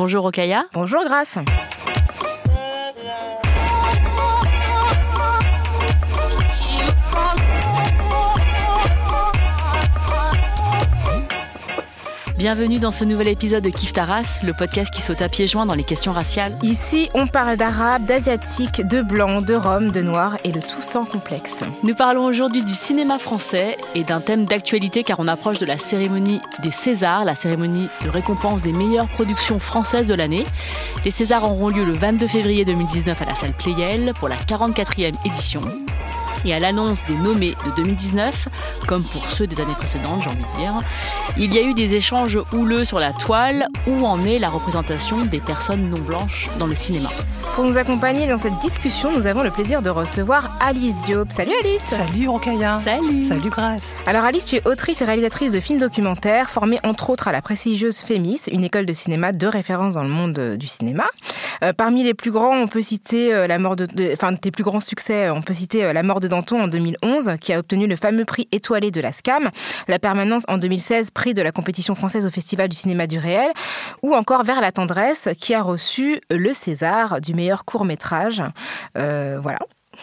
Bonjour Okaya. Bonjour Grace. Bienvenue dans ce nouvel épisode de Kif Taras, le podcast qui saute à pieds joints dans les questions raciales. Ici, on parle d'arabe, d'asiatique, de blanc, de rhum, de noir et le tout sans complexe. Nous parlons aujourd'hui du cinéma français et d'un thème d'actualité car on approche de la cérémonie des Césars, la cérémonie de récompense des meilleures productions françaises de l'année. Les Césars auront lieu le 22 février 2019 à la salle Playel pour la 44e édition. Et à l'annonce des nommés de 2019, comme pour ceux des années précédentes, j'ai envie de dire, il y a eu des échanges houleux sur la toile où en est la représentation des personnes non blanches dans le cinéma? Pour nous accompagner dans cette discussion, nous avons le plaisir de recevoir Alice Diop. Salut Alice Salut Rokaya Salut Salut Grace Alors Alice, tu es autrice et réalisatrice de films documentaires, formée entre autres à la prestigieuse FEMIS, une école de cinéma de référence dans le monde euh, du cinéma. Euh, parmi les plus grands, on peut citer euh, la mort de, de, enfin tes plus grands succès, on peut citer euh, La mort de Danton en 2011, qui a obtenu le fameux prix étoilé de la SCAM, La permanence en 2016, prix de la compétition française au Festival du cinéma du réel, ou encore Vers la tendresse, qui a reçu le César du meilleur court métrage. Euh, voilà.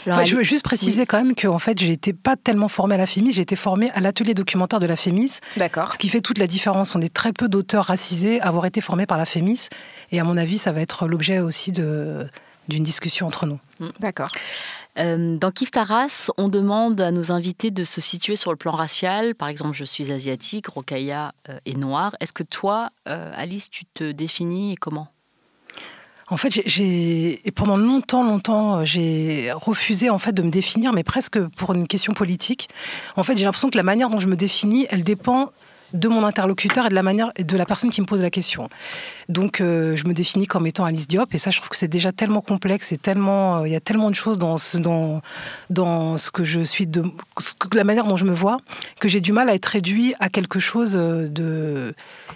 Enfin, je veux juste préciser quand même que en fait, j'ai été pas tellement formée à la FEMIS, j'ai été formée à l'atelier documentaire de la FEMIS. D'accord. Ce qui fait toute la différence. On est très peu d'auteurs racisés à avoir été formés par la FEMIS. Et à mon avis, ça va être l'objet aussi de d'une discussion entre nous. D'accord. Euh, dans Kif Taras, on demande à nos invités de se situer sur le plan racial. Par exemple, je suis asiatique, Rokaya euh, est noire. Est-ce que toi, euh, Alice, tu te définis et comment? En fait, j'ai- pendant longtemps, longtemps, euh, j'ai refusé en fait de me définir, mais presque pour une question politique. En fait, j'ai l'impression que la manière dont je me définis, elle dépend de mon interlocuteur et de la manière de la personne qui me pose la question. Donc, euh, je me définis comme étant Alice Diop, et ça, je trouve que c'est déjà tellement complexe et tellement, euh, il y a tellement de choses dans ce, dans, dans ce que je suis, de, la manière dont je me vois, que j'ai du mal à être réduit à quelque chose euh, de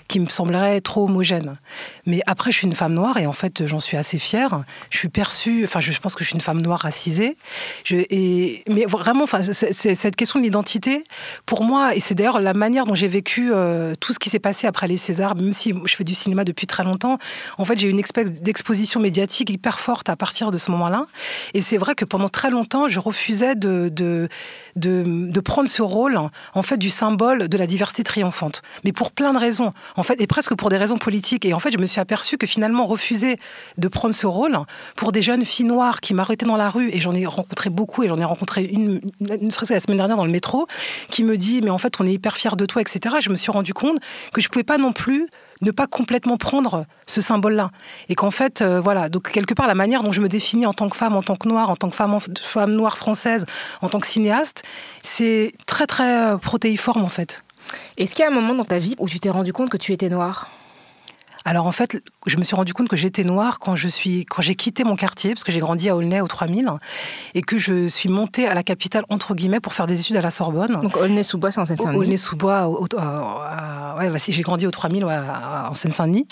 qui me semblerait trop homogène. Mais après, je suis une femme noire et en fait, j'en suis assez fière. Je suis perçue, enfin, je pense que je suis une femme noire racisée. Mais vraiment, cette question de l'identité, pour moi, et c'est d'ailleurs la manière dont j'ai vécu euh, tout ce qui s'est passé après les Césars, même si je fais du cinéma depuis très longtemps, en fait, j'ai eu une espèce d'exposition médiatique hyper forte à partir de ce moment-là. Et c'est vrai que pendant très longtemps, je refusais de, de prendre ce rôle, en fait, du symbole de la diversité triomphante. Mais pour plein de raisons, en fait, et presque pour des raisons politiques. Et en fait, je me suis aperçue que finalement, refuser de prendre ce rôle pour des jeunes filles noires qui m'arrêtaient dans la rue, et j'en ai rencontré beaucoup, et j'en ai rencontré une, ne serait-ce que la semaine dernière dans le métro, qui me dit, mais en fait, on est hyper fiers de toi, etc. Et je me suis rendu compte que je pouvais pas non plus ne pas complètement prendre ce symbole-là. Et qu'en fait, euh, voilà, donc quelque part, la manière dont je me définis en tant que femme, en tant que noire, en tant que femme, femme noire française, en tant que cinéaste, c'est très, très euh, protéiforme, en fait. Est-ce qu'il y a un moment dans ta vie où tu t'es rendu compte que tu étais noire? Alors en fait, je me suis rendu compte que j'étais noire quand je suis quand j'ai quitté mon quartier parce que j'ai grandi à Aulnay au 3000 et que je suis montée à la capitale entre guillemets pour faire des études à la Sorbonne. Donc Aulnay-sous-Bois, c'est en Seine-Saint-Denis. Aulnay-sous-Bois, ouais, bah, si, j'ai grandi au 3000 ouais, à- en Seine-Saint-Denis.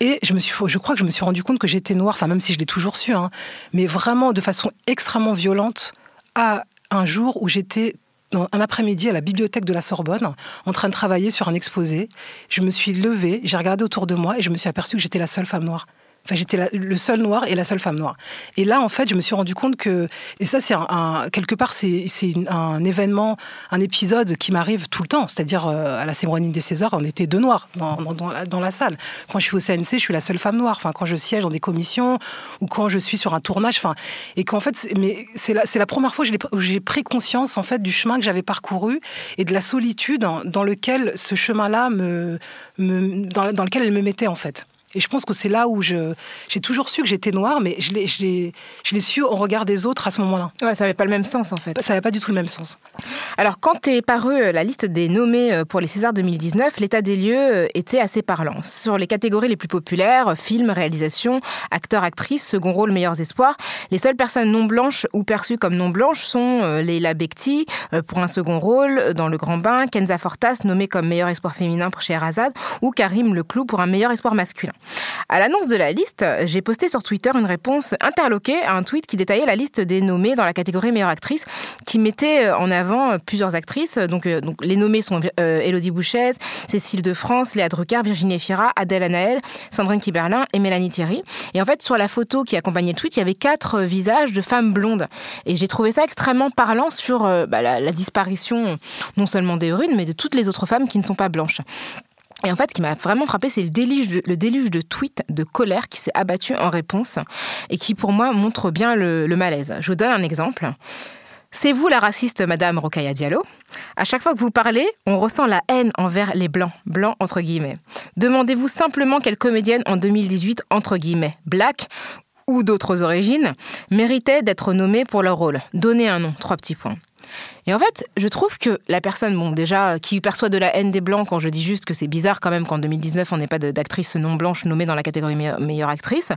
Et je, me suis, je crois que je me suis rendu compte que j'étais noire, enfin même si je l'ai toujours su, hein, mais vraiment de façon extrêmement violente à un jour où j'étais un après-midi à la bibliothèque de la Sorbonne, en train de travailler sur un exposé. Je me suis levée, j'ai regardé autour de moi et je me suis aperçue que j'étais la seule femme noire. J'étais le seul noir et la seule femme noire. Et là, en fait, je me suis rendu compte que, et ça, c'est un, quelque part, c'est un événement, un épisode qui m'arrive tout le temps. C'est-à-dire, euh, à la cérémonie des Césars, on était deux noirs dans, la, salle. Quand je suis au CNC, je suis la seule femme noire. Enfin, quand je siège dans des commissions ou quand je suis sur un tournage. Enfin, et qu'en fait, c'est- la, première fois où j'ai pris conscience, en fait, du chemin que j'avais parcouru et de la solitude dans lequel ce chemin-là me, me- dans lequel elle me mettait, en fait. Et je pense que c'est là où je, j'ai toujours su que j'étais noire, mais je l'ai, je, l'ai, je l'ai su au regard des autres à ce moment-là. Ouais, ça n'avait pas le même sens en fait. Ça n'avait pas du tout le même sens. Alors, quand est parue la liste des nommés pour les Césars 2019, l'état des lieux était assez parlant. Sur les catégories les plus populaires, films, réalisation, acteurs, actrices, second rôle, meilleurs espoirs, les seules personnes non blanches ou perçues comme non blanches sont euh, Leila Bekti euh, pour un second rôle dans Le Grand Bain, Kenza Fortas nommée comme meilleur espoir féminin pour Scheherazade ou Karim Leclou pour un meilleur espoir masculin. À l'annonce de la liste, j'ai posté sur Twitter une réponse interloquée à un tweet qui détaillait la liste des nommés dans la catégorie meilleure actrice, qui mettait euh, en avant plusieurs actrices. Donc, donc les nommés sont Elodie Bouchez, Cécile de France, Léa Drucker, Virginie Fira, Adèle Anaël, Sandrine Kiberlin et Mélanie Thierry. Et en fait, sur la photo qui accompagnait le tweet, il y avait quatre visages de femmes blondes. Et j'ai trouvé ça extrêmement parlant sur bah, la, la disparition non seulement des runes, mais de toutes les autres femmes qui ne sont pas blanches. Et en fait, ce qui m'a vraiment frappé, c'est le déluge, de, le déluge de tweets de colère qui s'est abattu en réponse et qui, pour moi, montre bien le, malaise. Je vous donne un exemple. C'est vous la raciste, Madame Rokaya Diallo. À chaque fois que vous parlez, on ressent la haine envers les blancs, blancs entre guillemets. Demandez-vous simplement quelle comédienne en 2018 entre guillemets, black ou d'autres origines, méritait d'être nommée pour leur rôle? Donnez un nom, trois petits points. Et en fait, je trouve que la personne, bon, déjà, qui perçoit de la haine des Blancs, quand je dis juste que c'est bizarre quand même qu'en 2019, on n'ait pas d'actrice non blanche nommée dans la catégorie meilleure, actrice.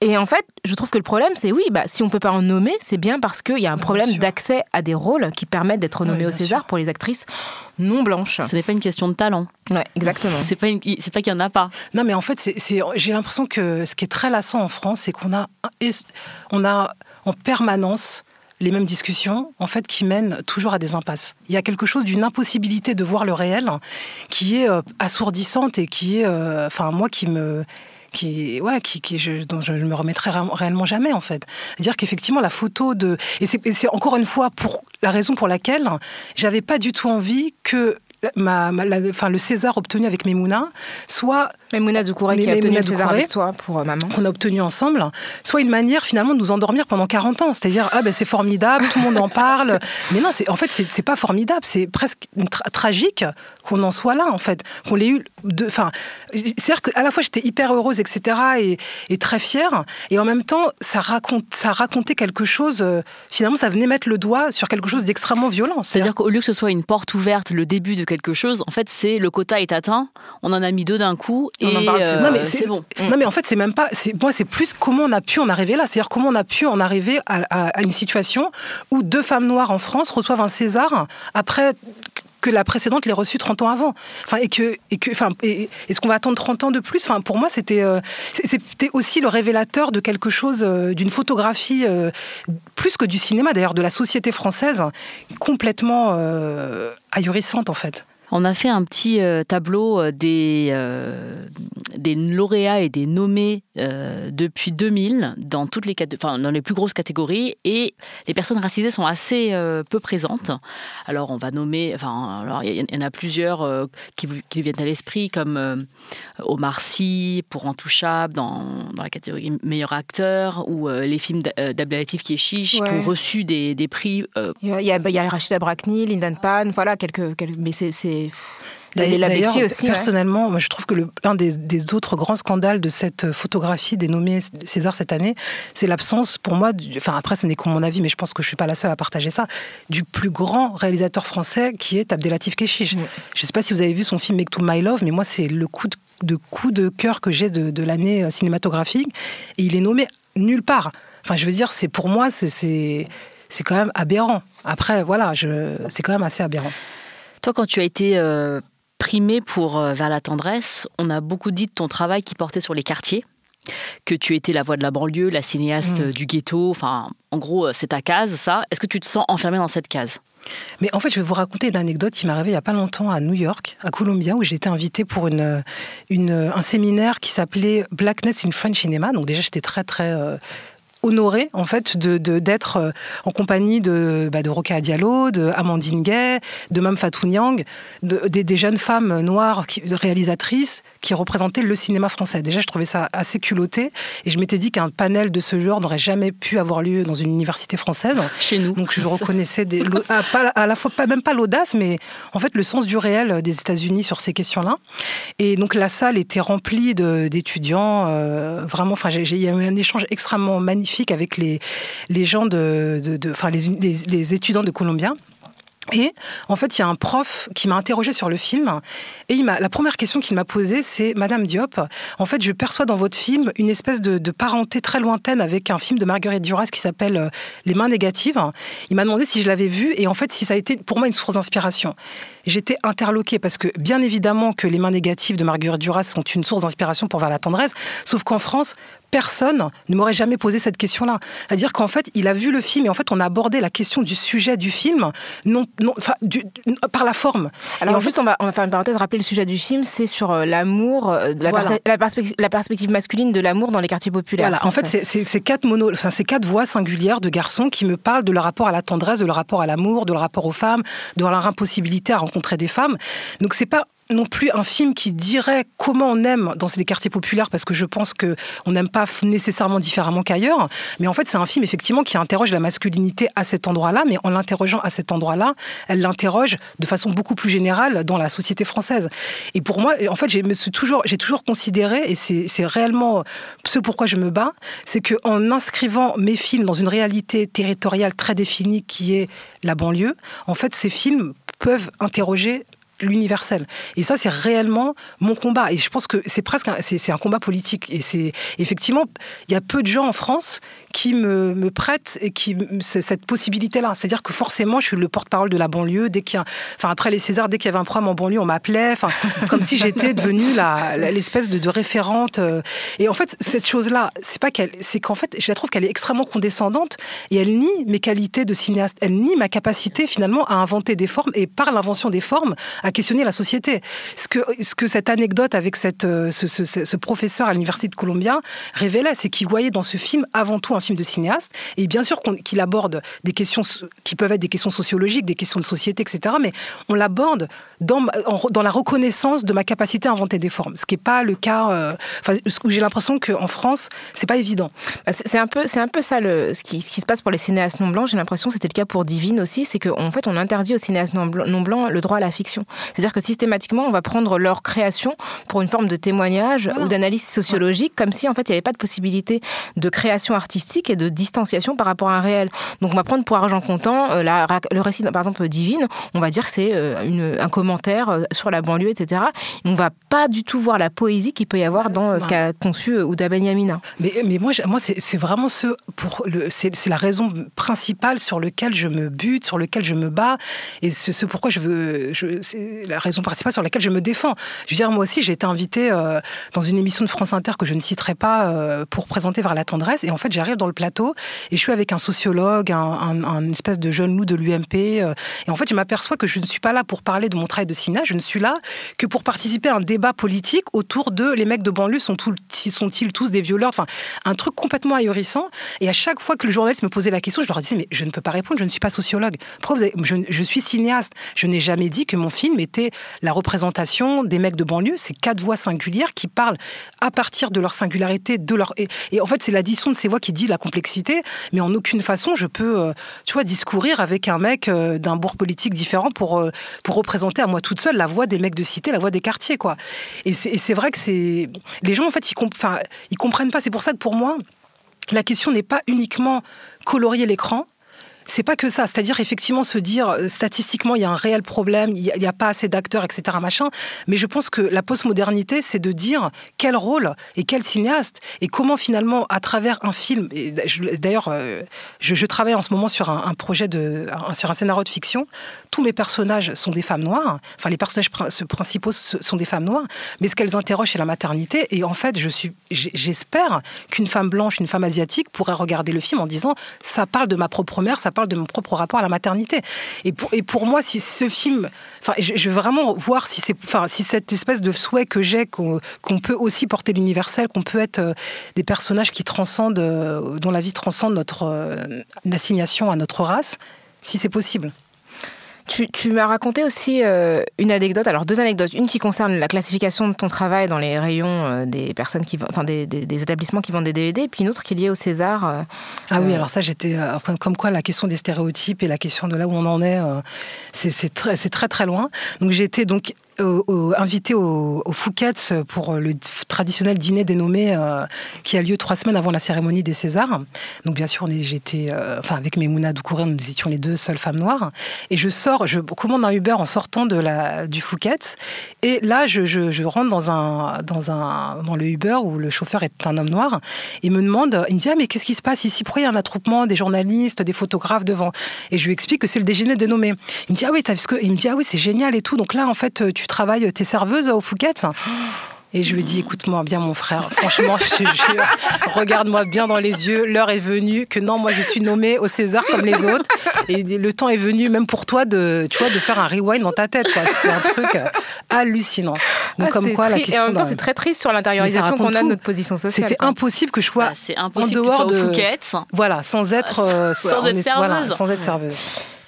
Et en fait, je trouve que le problème, c'est oui, bah, si on peut pas en nommer, c'est bien parce qu'il y a un problème d'accès à des rôles qui permettent d'être nommés au César pour les actrices non blanches. Ce n'est pas une question de talent. Ouais, exactement. C'est pas, c'est pas qu'il y en a pas. Non, mais en fait, c'est, j'ai l'impression que ce qui est très lassant en France, c'est qu'on a, on a en permanence les mêmes discussions, en fait, qui mènent toujours à des impasses. Il y a quelque chose d'une impossibilité de voir le réel qui est euh, assourdissante et qui est, euh, moi, qui me qui ouais qui, je, dont je ne me remettrai réellement jamais en fait dire qu'effectivement la photo de et c'est encore une fois pour la raison pour laquelle j'avais pas du tout envie que ma, le César obtenu avec Memouna, soit Memouna Doucouré qui a obtenu le César avec toi pour euh, maman, qu'on a obtenu ensemble, soit une manière finalement de nous endormir pendant 40 ans, c'est-à-dire ah ben c'est formidable, tout le monde en parle, mais non, c'est en fait c'est pas formidable, c'est presque tragique qu'on en soit là en fait, qu'on l'ait eu, enfin, c'est-à-dire qu'à la fois j'étais hyper heureuse etc et, et, très fière, et en même temps ça raconte, ça racontait quelque chose, euh, finalement ça venait mettre le doigt sur quelque chose d'extrêmement violent. C'est-à-dire qu'au lieu que ce soit une porte ouverte, le début de quelque chose, en fait, c'est le quota est atteint, on en a mis deux d'un coup et euh, non, mais c'est bon. Non, mais en fait, c'est même pas. Moi, c'est plus comment on a pu en arriver là. C'est-à-dire comment on a pu en arriver à, à, une situation où deux femmes noires en France reçoivent un César après que la précédente l'ait reçu 30 ans avant. Enfin, et que, et que, enfin, est-ce qu'on va attendre 30 ans de plus? Enfin, pour moi, c'était, euh, c'était aussi le révélateur de quelque chose, euh, d'une photographie euh, plus que du cinéma, d'ailleurs, de la société française, complètement ahurissante en fait. On a fait un petit euh, tableau euh, des, euh, des lauréats et des nommés depuis 2000 dans toutes les enfin, dans les plus grosses catégories et les personnes racisées sont assez peu présentes. Alors on va nommer, enfin alors il y, en a plusieurs qui, qui viennent à l'esprit comme Omar Sy pour Intouchable dans, dans la catégorie meilleur acteur ou les films d'Abdelatif qui est chiche qui ont reçu des, des prix. Il y, a, il y a Rachida Brakni, Lindan Pan, voilà quelques, quelques mais c'est D'ailleurs, personnellement, moi, je trouve que le, un des, autres grands scandales de cette photographie des nommés César cette année, c'est l'absence, pour moi, enfin après, ce n'est que mon avis, mais je pense que je suis pas la seule à partager ça, du plus grand réalisateur français qui est Abdelatif Keshish. Je ne sais pas si vous avez vu son film Make to My Love, mais moi, c'est le coup de, coup de cœur que j'ai de, l'année euh, cinématographique, et il est nommé nulle part. Enfin, je veux dire, c'est pour moi, c'est c'est quand même aberrant. Après, voilà, c'est quand même assez aberrant. Toi, quand tu as été euh, primé pour euh, Vers la tendresse, on a beaucoup dit de ton travail qui portait sur les quartiers, que tu étais la voix de la banlieue, la cinéaste mm. du ghetto, enfin, en gros, euh, c'est ta case, ça. Est-ce que tu te sens enfermé dans cette case? Mais en fait, je vais vous raconter une anecdote qui m'est arrivée il n'y a pas longtemps à New York, à Columbia, où j'ai été invitée pour une, une, un séminaire qui s'appelait Blackness in French Cinema. Donc déjà, j'étais très, très honorée en fait de d'être euh, en compagnie de bah, de Roca Diallo, de Amandine Gay, de Mme Fatou Niang, de, des, des, jeunes femmes noires qui, réalisatrices qui représentaient le cinéma français. Déjà, je trouvais ça assez culotté et je m'étais dit qu'un panel de ce genre n'aurait jamais pu avoir lieu dans une université française. Chez nous. Donc je reconnaissais des, à, pas, à la fois pas, même pas l'audace, mais en fait le sens du réel des États-Unis sur ces questions-là. Et donc la salle était remplie d'étudiants. Euh, vraiment, enfin, il y a eu un échange extrêmement magnifique avec les, gens de, enfin, les, étudiants de Columbia. Et en fait, il y a un prof qui m'a interrogé sur le film. Et il la première question qu'il m'a posée, c'est Madame Diop, en fait, je perçois dans votre film une espèce de, de parenté très lointaine avec un film de Marguerite Duras qui s'appelle euh, Les mains négatives. Il m'a demandé si je l'avais vu et en fait, si ça a été pour moi une source d'inspiration j'étais interloquée parce que bien évidemment que les mains négatives de Marguerite Duras sont une source d'inspiration pour Vers la tendresse, sauf qu'en France, personne ne m'aurait jamais posé cette question-là. C'est-à-dire qu'en fait, il a vu le film et en fait, on a abordé la question du sujet du film non, non, enfin, du, par la forme. Alors en juste, fait... on, va, on va faire une parenthèse, rappeler le sujet du film, c'est sur euh, l'amour, euh, la, voilà. pers la, perspective, la, perspective masculine de l'amour dans les quartiers populaires. Voilà, en fait, c'est quatre, mono, enfin, quatre voix singulières de garçons qui me parlent de leur rapport à la tendresse, de leur rapport à l'amour, de leur rapport aux femmes, de leur impossibilité à rencontrer des femmes. Donc c'est pas non plus un film qui dirait comment on aime dans les quartiers populaires, parce que je pense que on n'aime pas nécessairement différemment qu'ailleurs. Mais en fait, c'est un film effectivement qui interroge la masculinité à cet endroit-là, mais en l'interrogeant à cet endroit-là, elle l'interroge de façon beaucoup plus générale dans la société française. Et pour moi, en fait, j'ai toujours, j'ai toujours considéré, et c'est réellement ce pourquoi je me bats, c'est que en inscrivant mes films dans une réalité territoriale très définie qui est la banlieue, en fait, ces films peuvent interroger l'universel. Et ça, c'est réellement mon combat. Et je pense que c'est presque c'est un combat politique. Et c'est effectivement, il y a peu de gens en France qui me, me prêtent et qui cette possibilité-là. C'est-à-dire que forcément, je suis le porte-parole de la banlieue. Dès enfin après les Césars, dès qu'il y avait un problème en banlieue, on m'appelait. Comme si j'étais devenue l'espèce de, référente. Et en fait, cette chose-là, c'est pas qu'elle, c'est qu'en fait, je la trouve qu'elle est extrêmement condescendante et elle nie mes qualités de cinéaste. Elle nie ma capacité finalement à inventer des formes et par l'invention des formes questionner la société. Ce que, ce que cette anecdote avec cette, ce, professeur à l'université de Columbia révélait, c'est qu'il voyait dans ce film avant tout un film de cinéaste, et bien sûr qu'il aborde des questions qui peuvent être des questions sociologiques, des questions de société, etc. Mais on l'aborde dans, la reconnaissance de ma capacité à inventer des formes, ce qui n'est pas le cas. Euh, j'ai l'impression qu'en France, c'est pas évident. C'est un peu, un peu ça ce, qui, se passe pour les cinéastes non blancs. J'ai l'impression que c'était le cas pour Divine aussi, c'est qu'en fait, on interdit aux cinéastes non blancs le droit à la fiction. C'est-à-dire que systématiquement, on va prendre leur création pour une forme de témoignage ou d'analyse sociologique, comme si en fait, il n'y avait pas de possibilité de création artistique et de distanciation par rapport à un réel. Donc, on va prendre pour argent comptant euh, la, le récit, par exemple, Divine. On va dire que c'est euh, un commentaire euh, sur la banlieue, etc. Et on va pas du tout voir la poésie qu'il peut y avoir dans ce qu'a conçu Ouda Benyamina. Mais, mais moi, moi c'est vraiment ce pour le, c'est la raison principale sur laquelle je me bute, sur laquelle je me bats, et ce, ce pourquoi je veux, je, la raison principale sur laquelle je me défends. Je veux dire, moi aussi, j'ai été invitée euh, dans une émission de France Inter que je ne citerai pas euh, pour présenter vers la tendresse, et en fait, j'arrive dans le plateau et je suis avec un sociologue, un, espèce de jeune loup de l'UMP, euh, et en fait, je m'aperçois que je ne suis pas là pour parler de mon travail de cinéaste, je ne suis là que pour participer à un débat politique autour de les mecs de banlieue sont sont-ils tous des violeurs? Enfin, un truc complètement ahurissant. Et à chaque fois que le journaliste me posait la question, je leur disais mais je ne peux pas répondre, je ne suis pas sociologue. Pourquoi avez... je, je, suis cinéaste. Je n'ai jamais dit que mon film était la représentation des mecs de banlieue. C'est quatre voix singulières qui parlent à partir de leur singularité, de leur et, en fait c'est l'addition de ces voix qui dit la complexité. Mais en aucune façon je peux, euh, tu vois, discourir avec un mec euh, d'un bord politique différent pour euh, pour représenter à moi toute seule la voix des mecs de cité, la voix des quartiers, quoi. Et c'est vrai que c'est les gens en fait ils, ils comprennent pas. C'est pour ça que pour moi la question n'est pas uniquement colorier l'écran, c'est pas que ça. C'est-à-dire effectivement se dire statistiquement il y a un réel problème, il n'y a, pas assez d'acteurs, etc. Machin. Mais je pense que la postmodernité, c'est de dire quel rôle et quel cinéaste et comment finalement à travers un film. D'ailleurs, je, je, travaille en ce moment sur un, projet de sur un scénario de fiction. Tous mes personnages sont des femmes noires. Enfin, les personnages principaux sont des femmes noires. Mais ce qu'elles interrogent, c'est la maternité. Et en fait, je suis, j'espère qu'une femme blanche, une femme asiatique pourrait regarder le film en disant ça parle de ma propre mère, ça parle de mon propre rapport à la maternité. Et pour, et pour moi, si ce film, enfin, je, veux vraiment voir si enfin, si cette espèce de souhait que j'ai qu'on, qu'on peut aussi porter l'universel, qu'on peut être euh, des personnages qui transcendent, euh, dont la vie transcende notre euh, assignation à notre race, si c'est possible. Tu, tu m'as raconté aussi euh, une anecdote, alors deux anecdotes. Une qui concerne la classification de ton travail dans les rayons euh, des personnes qui, enfin des, des, des, établissements qui vendent des DVD, et puis une autre qui est liée au César. Euh, ah oui, alors ça, j'étais, enfin, comme quoi la question des stéréotypes et la question de là où on en est, c'est très, très très loin. Donc j'étais donc au, au, invité au, au pour le traditionnel dîner dénommé euh, qui a lieu trois semaines avant la cérémonie des Césars. Donc bien sûr, j'étais, euh, enfin avec Memouna Doucouré, nous étions les deux seules femmes noires. Et je sors, je commande un Uber en sortant du Fouquet's. Et là, je, rentre dans le Uber où le chauffeur est un homme noir. Il me demande, il me dit ah mais qu'est-ce qui se passe ici? Pourquoi il y a un attroupement des journalistes, des photographes devant? Et je lui explique que c'est le déjeuner dénommé. Il me dit ah oui, ah oui, c'est génial et tout. Donc là, en fait, tu travailles, t'es serveuse au Fouquet's et je lui dis, écoute-moi bien, mon frère, franchement, je te jure, regarde-moi bien dans les yeux, l'heure est venue, que non, moi je suis nommée au César comme les autres. Et le temps est venu, même pour toi, de, tu vois, de faire un rewind dans ta tête. C'est un truc euh, hallucinant. Donc, ah, comme quoi, la question. Et en même temps, c'est très triste sur l'intériorisation qu'on a de notre position sociale. C'était impossible que je sois ah, impossible en dehors de. Fouquet's. Voilà, sans être, euh, sans, être serveuse. Voilà, sans être serveuse.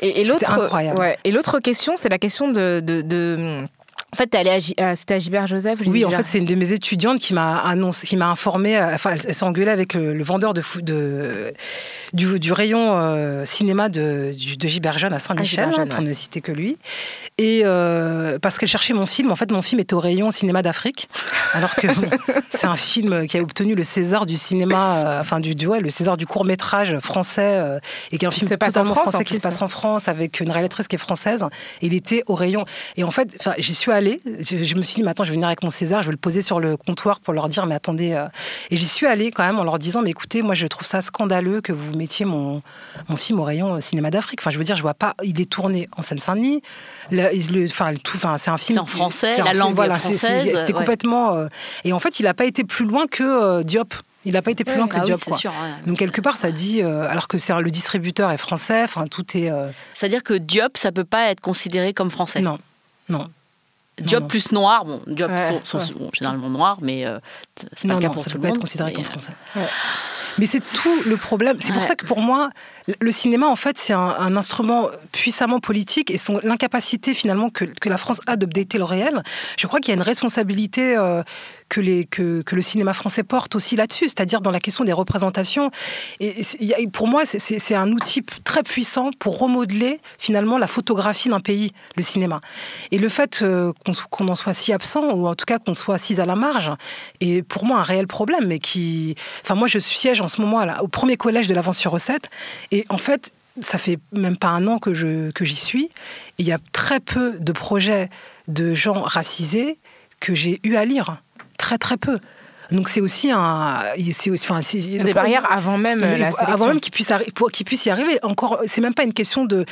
Et, et l'autre, ouais. Et l'autre question, c'est la question de, de, de en fait, allé à, c'était à Gilbert Joseph Oui, en fait, c'est une de mes étudiantes qui m'a annoncé, qui m'a informé. Euh, enfin, elle, s'est engueulée avec le, le vendeur de, de du, du, rayon euh, cinéma de, de Gilbert Jeune à Saint-Michel, hein, pour ouais. ne citer que lui. Et euh, parce qu'elle cherchait mon film. En fait, mon film était au rayon cinéma d'Afrique, alors que c'est un film qui a obtenu le César du cinéma, euh, enfin du, du ouais, le César du court métrage français, euh, et qui est un film totalement France, français qui se passe en France avec une réalisatrice qui est française. Et il était au rayon. Et en fait, j'y suis allée. Je, je, me suis dit, mais attends, je vais venir avec mon César, je vais le poser sur le comptoir pour leur dire, mais attendez. Euh... Et j'y suis allée quand même en leur disant, mais écoutez, moi, je trouve ça scandaleux que vous mettiez mon, mon film au rayon cinéma d'Afrique. Enfin, je veux dire, je vois pas. Il est tourné en Seine-Saint-Denis. Enfin, tout. Enfin, c'est un film. C'est en français. La langue voilà, française. C'était ouais. complètement. Euh... Et en fait, il n'a pas été plus loin que euh, Diop. Il n'a pas été plus loin que bah Diop. Oui, quoi. Sûr, ouais. Donc quelque part, ça dit, euh, alors que c'est le distributeur est français, enfin tout est. Euh... C'est-à-dire que Diop, ça peut pas être considéré comme français. Non, non. Diop plus noir, bon, Diop ouais, sont, sont bon, généralement noirs, mais euh, c'est pas non, le cas pour ça tout peut le monde. être considéré comme français. Mais c'est tout le problème. C'est pour ça que pour moi, le cinéma, en fait, c'est un, un, instrument puissamment politique et son l'incapacité finalement que, que, la France a d'updater le réel. Je crois qu'il y a une responsabilité euh, que, le cinéma français porte aussi là-dessus, c'est-à-dire dans la question des représentations. Et, pour moi, c'est un outil très puissant pour remodeler finalement la photographie d'un pays, le cinéma. Et le fait euh, qu'on qu en soit si absent, ou en tout cas qu'on soit si à la marge, est pour moi un réel problème, mais qui... Enfin, moi, je siège en ce moment au premier collège de l'avance sur recette, et en fait, ça fait même pas un an que j'y suis. Il y a très peu de projets de gens racisés que j'ai eu à lire. Très très peu. Donc c'est aussi un, c'est aussi, enfin, des barrières avant même la avant même qu'ils puissent pour qu'ils puissent y arriver. Encore, c'est même pas une question de.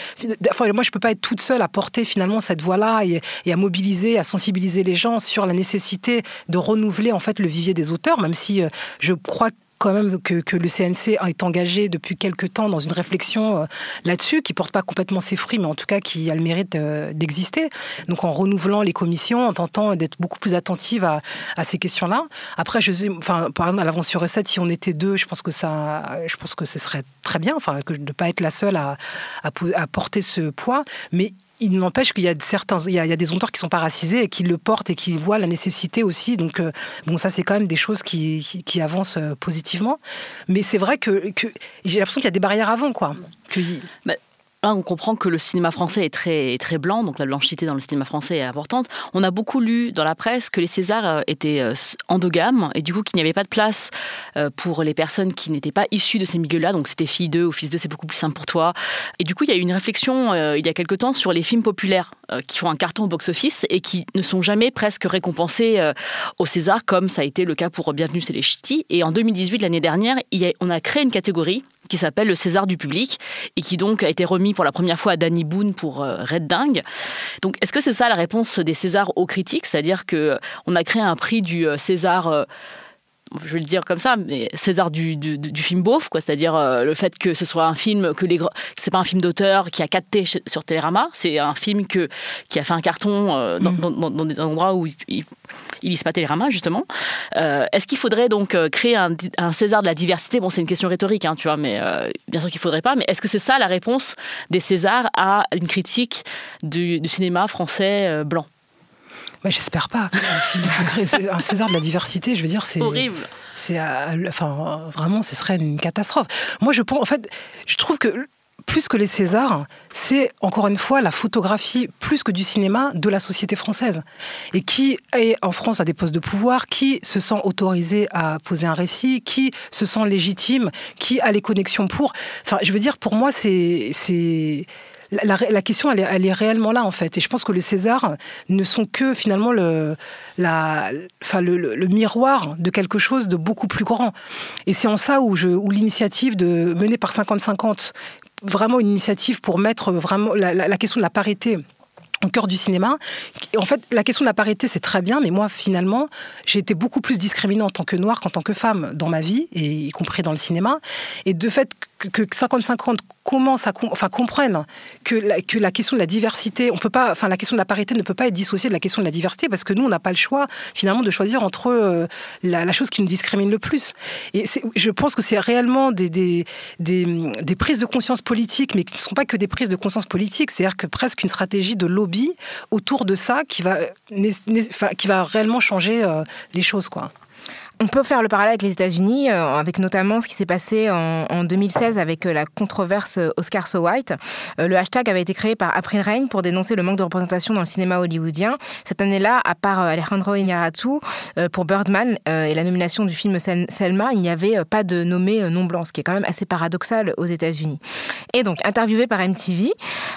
Enfin, moi, je peux pas être toute seule à porter finalement cette voix-là et, et, à mobiliser, à sensibiliser les gens sur la nécessité de renouveler en fait le vivier des auteurs, même si euh, je crois quand même que, le CNC est engagé depuis quelques temps dans une réflexion euh, là-dessus, qui porte pas complètement ses fruits, mais en tout cas qui a le mérite euh, d'exister. Donc en renouvelant les commissions, en tentant d'être beaucoup plus attentive à, ces questions-là. Après, je, enfin, par exemple, à l'avance sur recette, si on était deux, je pense que ça, je pense que ce serait très bien, enfin, que de ne pas être la seule à, à porter ce poids, mais il n'empêche qu'il y a certains, il y a, des auteurs qui sont pas racisés et qui le portent et qui voient la nécessité aussi. Donc euh, bon, ça c'est quand même des choses qui, avancent euh, positivement. Mais c'est vrai que, que j'ai l'impression qu'il y a des barrières avant quoi. Que... Bah, Là, on comprend que le cinéma français est très, très blanc, donc la blanchité dans le cinéma français est importante. On a beaucoup lu dans la presse que les Césars étaient endogames et du coup qu'il n'y avait pas de place pour les personnes qui n'étaient pas issues de ces milieux-là. Donc c'était fille 2 ou fils 2, c'est beaucoup plus simple pour toi. Et du coup, il y a eu une réflexion il y a quelque temps sur les films populaires qui font un carton au box-office et qui ne sont jamais presque récompensés au César, comme ça a été le cas pour Bienvenue c'est les Ch'tis. Et en 2018, l'année dernière, on a créé une catégorie qui s'appelle le César du public et qui donc a été remis pour la première fois à Danny Boone pour euh, Red Dingue. Donc est-ce que c'est ça la réponse des Césars aux critiques, c'est-à-dire que on a créé un prix du César euh, je vais le dire comme ça, mais César du, du, du film beauf, quoi. C'est-à-dire euh, le fait que ce soit un film que les c'est pas un film d'auteur qui a 4 T sur Télérama, c'est un film que qui a fait un carton euh, dans, mm. dans, dans, des endroits où il, il, il lise pas Télérama justement. Euh, Est-ce qu'il faudrait donc euh, créer un, un, César de la diversité? Bon, c'est une question rhétorique, hein, tu vois, mais euh, bien sûr qu'il faudrait pas. Mais est-ce que c'est ça la réponse des Césars à une critique du, du cinéma français blanc? Ouais, J'espère pas. un César de la diversité, je veux dire, c'est horrible. C'est, enfin, vraiment, ce serait une catastrophe. Moi, je pense, en fait, je trouve que plus que les Césars, c'est encore une fois la photographie, plus que du cinéma, de la société française. Et qui est en France à des postes de pouvoir, qui se sent autorisé à poser un récit, qui se sent légitime, qui a les connexions pour. Enfin, je veux dire, pour moi, c'est la, la, question, elle est, elle est, réellement là, en fait. Et je pense que les Césars ne sont que finalement le, la, enfin, le, miroir de quelque chose de beaucoup plus grand. Et c'est en ça où, où l'initiative menée par 50-50, vraiment une initiative pour mettre vraiment la, la, question de la parité au cœur du cinéma. En fait, la question de la parité, c'est très bien, mais moi, finalement, j'ai été beaucoup plus discriminée en tant que noire qu'en tant que femme dans ma vie, et y compris dans le cinéma. Et de fait que 50-50 commencent à enfin, comprennent que la, que la question de la diversité, on peut pas, enfin, la question de la parité ne peut pas être dissociée de la question de la diversité, parce que nous, on n'a pas le choix, finalement, de choisir entre euh, la, chose qui nous discrimine le plus. Et je pense que c'est réellement des, des, des, des, prises de conscience politiques, mais qui ne sont pas que des prises de conscience politiques, c'est-à-dire que presque une stratégie de lobby autour de ça qui va, qui va réellement changer euh, les choses. quoi. On peut faire le parallèle avec les États-Unis, euh, avec notamment ce qui s'est passé en, en, 2016 avec euh, la controverse euh, Oscar So White. Le hashtag avait été créé par April Rain pour dénoncer le manque de représentation dans le cinéma hollywoodien. Cette année-là, à part Alejandro Iñárritu pour Birdman et la nomination du film Selma, il n'y avait pas de nommé non blanc, ce qui est quand même assez paradoxal aux États-Unis. Et donc, interviewé par MTV,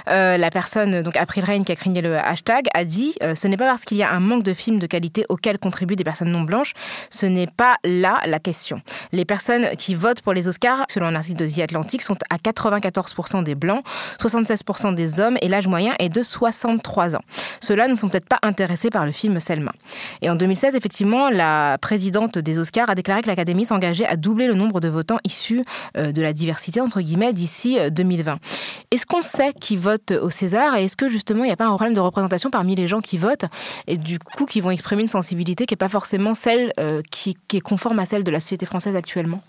la personne, donc April Rain, qui a créé le hashtag, a dit ce n'est pas parce qu'il y a un manque de films de qualité auquel contribuent des personnes non blanches, ce n'est pas là la question. Les personnes qui votent pour les Oscars, selon un article de The Atlantic, sont à 94% des blancs, 76% des hommes et l'âge moyen est de 63 ans. Ceux-là ne sont peut-être pas intéressés par le film Selma. Et en 2016, effectivement, la présidente des Oscars a déclaré que l'Académie s'engageait à doubler le nombre de votants issus euh, de la diversité, entre guillemets, d'ici 2020. Euh, est-ce qu'on sait qui vote au César et est-ce que justement il n'y a pas un problème de représentation parmi les gens qui votent et du coup qui vont exprimer une sensibilité qui n'est pas forcément celle euh, qui, qui, est conforme à celle de la société française actuellement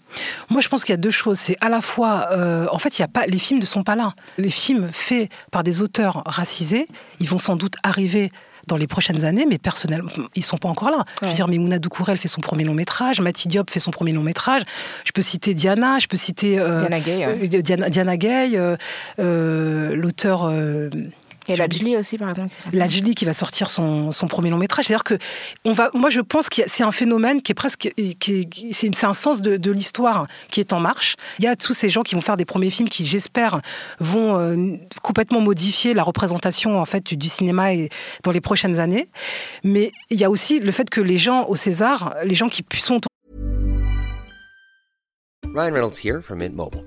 Moi, je pense qu'il y a deux choses. C'est à la fois, euh, en fait, il y a pas, les films ne sont pas là. Les films faits par des auteurs racisés, ils vont sans doute arriver dans les prochaines années, mais personnellement, ils sont pas encore là. Ouais. Je veux dire, Memouna Doukourel fait son premier long métrage, Mati Diop fait son premier long métrage. Je peux citer Diana, je peux citer euh, Diana Gay, euh, Diana, Diana Gay l'auteur. Et Lajli aussi, par exemple. Lajli qui va sortir son, son premier long métrage. C'est-à-dire que on va, moi, je pense que c'est un phénomène qui est presque, qui c'est un sens de, de l'histoire qui est en marche. Il y a tous ces gens qui vont faire des premiers films qui, j'espère, vont euh, complètement modifier la représentation en fait du cinéma et dans les prochaines années. Mais il y a aussi le fait que les gens au César, les gens qui sont Ryan Reynolds here from Mint Mobile.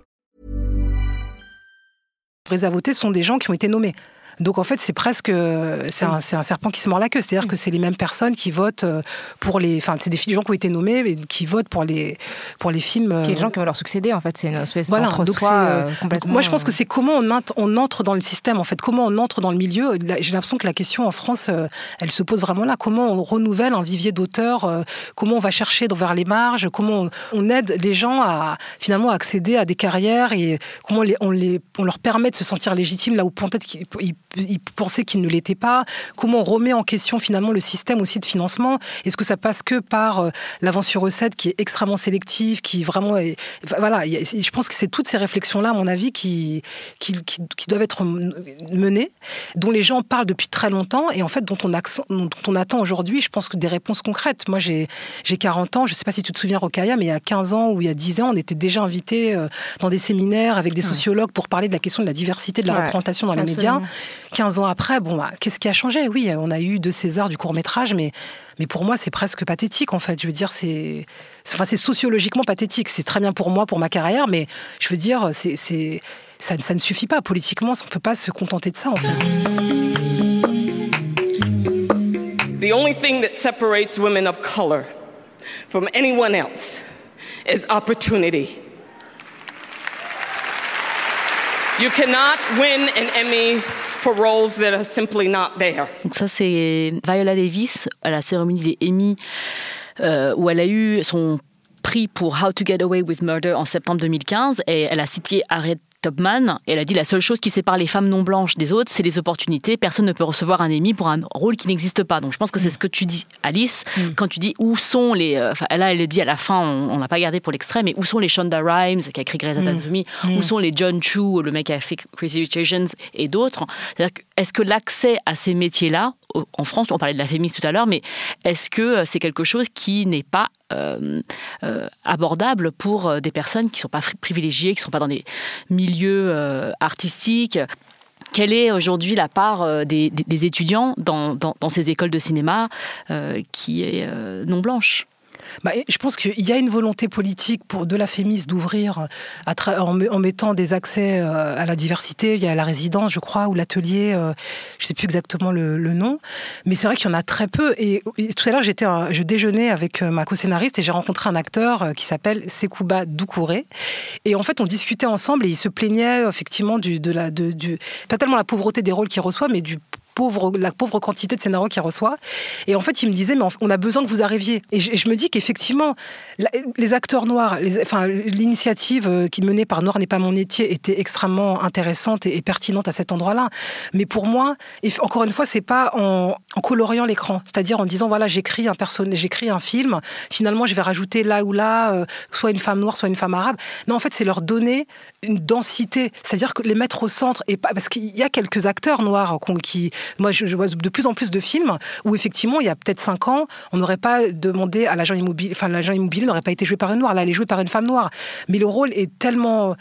à voter sont des gens qui ont été nommés. Donc en fait, c'est presque c'est un, un, serpent qui se mord la queue. C'est-à-dire que c'est les mêmes personnes qui votent euh, pour les. Enfin, c'est des gens qui ont été nommés et qui votent pour les pour les films. Qui les gens qui vont leur succéder. En fait, c'est une espèce voilà, d'entre-soi euh, complètement. Moi, je pense que c'est comment on, on, entre dans le système. En fait, comment on entre dans le milieu. J'ai l'impression que la question en France, euh, elle se pose vraiment là. Comment on renouvelle un vivier d'auteurs Comment on va chercher vers les marges Comment on, on, aide les gens à finalement accéder à des carrières et comment on, les, on, les, on leur permet de se sentir légitimes là où peut-être qu'ils il pensait qu'il ne l'était pas Comment on remet en question finalement le système aussi de financement? Est-ce que ça passe que par euh, l'avance sur recette qui est extrêmement sélective, qui vraiment est... Voilà, je pense que c'est toutes ces réflexions-là, à mon avis, qui, qui, qui, doivent être menées, dont les gens parlent depuis très longtemps et en fait dont on, dont on attend aujourd'hui, je pense que des réponses concrètes. Moi, j'ai 40 ans, je ne sais pas si tu te souviens, Rokaya, mais il y a 15 ans ou il y a 10 ans, on était déjà invités euh, dans des séminaires avec des sociologues pour parler de la question de la diversité, de la représentation dans les médias. 15 ans après, bon, bah, qu'est-ce qui a changé? Oui, on a eu deux César du court métrage, mais, mais pour moi, c'est presque pathétique, en fait. Je veux dire, c'est enfin, sociologiquement pathétique. C'est très bien pour moi, pour ma carrière, mais je veux dire, c'est ça, ça ne suffit pas. Politiquement, on ne peut pas se contenter de ça, en fait. The only thing that separates women of color from anyone else is opportunity. You cannot win an Emmy for roles that are simply not there. Donc ça c'est Viola Davis à la cérémonie des Emmy euh, où elle a eu son prix pour How to Get Away with Murder en septembre 2015 et elle a cité Harriet Topman, elle a dit la seule chose qui sépare les femmes non blanches des autres, c'est les opportunités. Personne ne peut recevoir un Emmy pour un rôle qui n'existe pas. Donc je pense que c'est mm. ce que tu dis, Alice, mm. quand tu dis où sont les. Euh, enfin, là, elle dit à la fin, on n'a pas gardé pour l'extrait, mais où sont les Shonda Rhimes qui a écrit Grey's mm. Anatomy, où sont les John Chu, le mec qui a fait Crazy Rich Asians et d'autres? C'est-à-dire, est-ce que l'accès à ces métiers-là, en France, on parlait de la féministe tout à l'heure, mais est-ce que euh, c'est quelque chose qui n'est pas euh, euh, abordable pour des personnes qui ne sont pas privilégiées, qui ne sont pas dans des milieux artistiques? Quelle est aujourd'hui la part des, étudiants dans, ces écoles de cinéma qui est non blanche? Bah, je pense qu'il y a une volonté politique pour, de la FEMIS d'ouvrir en, mettant des accès euh, à la diversité. Il y a la résidence, je crois, ou l'atelier, euh, je ne sais plus exactement le, nom. Mais c'est vrai qu'il y en a très peu. Et, tout à l'heure, j'étais, je déjeunais avec euh, ma co-scénariste et j'ai rencontré un acteur qui s'appelle Sekouba Doukouré. Et en fait, on discutait ensemble et il se plaignait effectivement de la, la pauvreté des rôles qu'il reçoit, mais du la pauvre quantité de scénarios qu'il reçoit. Et en fait, il me disait, mais on a besoin que vous arriviez. Et je, me dis qu'effectivement, les acteurs noirs, enfin, l'initiative euh, qui menée par Noir n'est pas mon métier était extrêmement intéressante et, pertinente à cet endroit-là. Mais pour moi, encore une fois, c'est pas en, coloriant l'écran, c'est-à-dire en disant, voilà, j'écris un personnage, j'écris un film, finalement, je vais rajouter là ou là, euh, soit une femme noire, soit une femme arabe. Non, en fait, c'est leur donner une densité, c'est-à-dire que les mettre au centre, et parce qu'il y a quelques acteurs noirs qui, moi, je, vois de plus en plus de films où effectivement, il y a peut-être cinq ans, on n'aurait pas demandé à l'agent immobilier, enfin l'agent immobilier n'aurait pas été joué par une noire, là, elle est jouée par une femme noire. Mais le rôle est tellement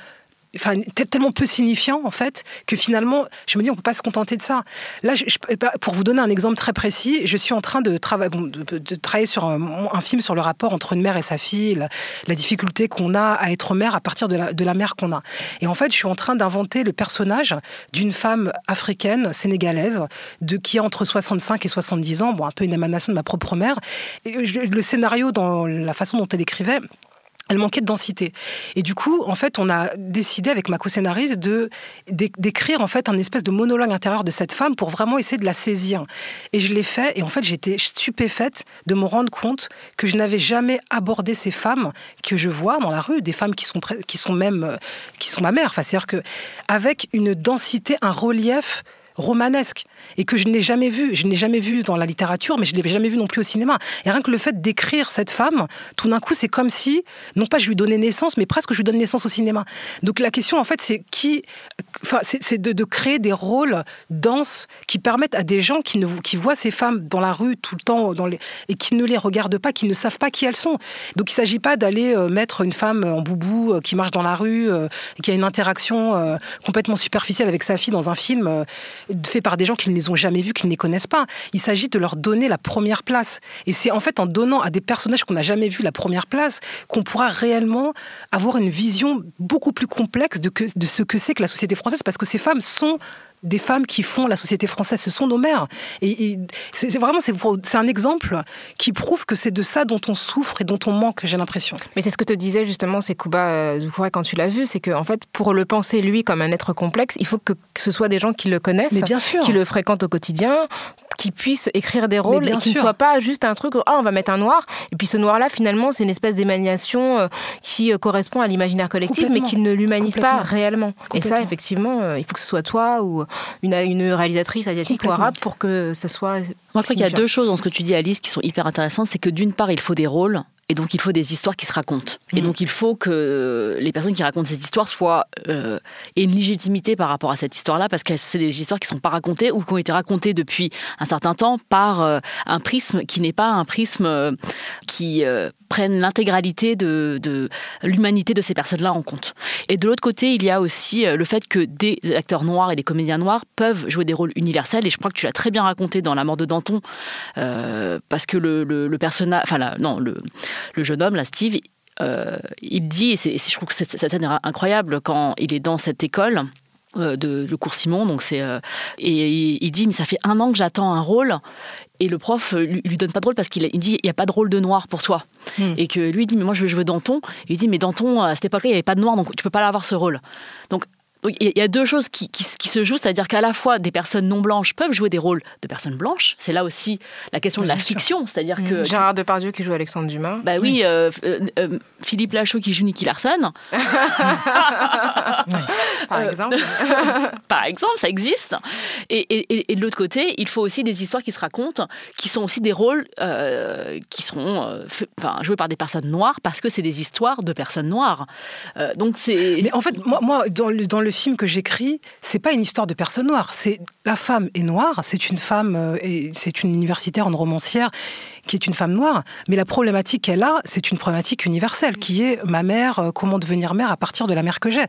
tellement peu signifiant en fait que finalement je me dis on peut pas se contenter de ça. Là, je, bah, pour vous donner un exemple très précis, je suis en train de, travailler, sur un, film sur le rapport entre une mère et sa fille, la, difficulté qu'on a à être mère à partir de la, de la mère qu'on a. Et en fait, je suis en train d'inventer le personnage d'une femme africaine sénégalaise de qui a entre 65 et 70 ans, bon un peu une émanation de ma propre mère. Et le scénario dans la façon dont elle écrivait elle manquait de densité. Et du coup, en fait, on a décidé avec ma co-scénariste de d'écrire en fait un espèce de monologue intérieur de cette femme pour vraiment essayer de la saisir. Et je l'ai fait. Et en fait, j'étais stupéfaite de me rendre compte que je n'avais jamais abordé ces femmes que je vois dans la rue, des femmes qui sont qui sont même euh, qui sont ma mère. C'est-à-dire que avec une densité, un relief romanesque et que je n'ai jamais vu. Je n'ai jamais vu dans la littérature, mais je ne l'ai jamais vu non plus au cinéma. Et rien que le fait d'écrire cette femme, tout d'un coup, c'est comme si, non pas je lui donnais naissance, mais presque je lui donne naissance au cinéma. Donc la question, en fait, c'est qui, enfin, c'est de, créer des rôles denses qui permettent à des gens qui, ne, voient ces femmes dans la rue tout le temps et qui ne les regardent pas, qui ne savent pas qui elles sont. Donc il ne s'agit pas d'aller euh, mettre une femme en boubou euh, qui marche dans la rue, euh, qui a une interaction complètement superficielle avec sa fille dans un film fait par des gens qui ne les ont jamais vus, qui ne les connaissent pas. Il s'agit de leur donner la première place. Et c'est en fait en donnant à des personnages qu'on n'a jamais vus la première place qu'on pourra réellement avoir une vision beaucoup plus complexe de ce que c'est que la société française, parce que ces femmes sont des femmes qui font la société française, ce sont nos mères. Et, c'est vraiment c'est un exemple qui prouve que c'est de ça dont on souffre et dont on manque, j'ai l'impression. Mais c'est ce que te disait justement c'est Kuba euh, quand tu l'as vu, c'est qu'en en fait pour le penser lui comme un être complexe, il faut que ce soit des gens qui le connaissent, bien sûr. qui le fréquentent au quotidien, qui puissent écrire des rôles et qui ne soient pas juste un truc, ah, on va mettre un noir, et puis ce noir-là, finalement, c'est une espèce d'émanation euh, qui euh, correspond à l'imaginaire collectif, mais qui ne l'humanise pas réellement. Et ça, effectivement, euh, il faut que ce soit toi ou une, une réalisatrice asiatique ou arabe pour que ça soit. Moi, je crois qu'il y a deux choses dans ce que tu dis, Alice, qui sont hyper intéressantes. C'est que d'une part, il faut des rôles. Et donc, il faut des histoires qui se racontent. Et Mm. donc, il faut que les personnes qui racontent ces histoires soient euh, aient une légitimité par rapport à cette histoire-là, parce que c'est des histoires qui sont pas racontées ou qui ont été racontées depuis un certain temps par euh, un prisme qui n'est pas un prisme euh, qui euh, prenne l'intégralité de, de l'humanité de ces personnes-là en compte. Et de l'autre côté, il y a aussi le fait que des acteurs noirs et des comédiens noirs peuvent jouer des rôles universels. Et je crois que tu l'as très bien raconté dans La mort de Danton, parce que le, le, le personnage, enfin la- non, le, le jeune homme, là, Steve, euh, il dit, et c'est- je trouve que cette, cette scène est incroyable quand il est dans cette école. euh, de le cours Simon donc c'est euh, et il, dit mais ça fait un an que j'attends un rôle et le prof lui, lui donne pas de rôle parce qu'il il dit il y a pas de rôle de noir pour toi. Et que lui il dit mais moi je veux jouer Danton. Et il dit mais Danton à cette époque-là il y avait pas de noir donc tu peux pas avoir ce rôle. Donc donc, il y a deux choses qui, qui- qui se jouent, c'est-à-dire qu'à la fois des personnes non blanches peuvent jouer des rôles de personnes blanches. C'est là aussi la question de la fiction, c'est-à-dire que Gérard Depardieu qui joue Alexandre Dumas. bah oui, euh, euh, euh, Philippe Lachaud qui joue Nicky Larson, par exemple. par exemple, ça existe. Et, et- et- et de l'autre côté, il faut aussi des histoires qui se racontent, qui sont aussi des rôles euh, qui seront euh, fait- enfin, joués par des personnes noires, parce que c'est des histoires de personnes noires. Euh, donc c'est... Mais en fait, moi, moi dans, le, dans le film que j'écris, c'est pas une histoire de personne noire. C'est la femme est noire. C'est une femme euh, et c'est une universitaire, une romancière qui est une femme noire. Mais la problématique qu'elle a, c'est une problématique universelle, qui est ma mère. euh, comment devenir mère à partir de la mère que j'ai.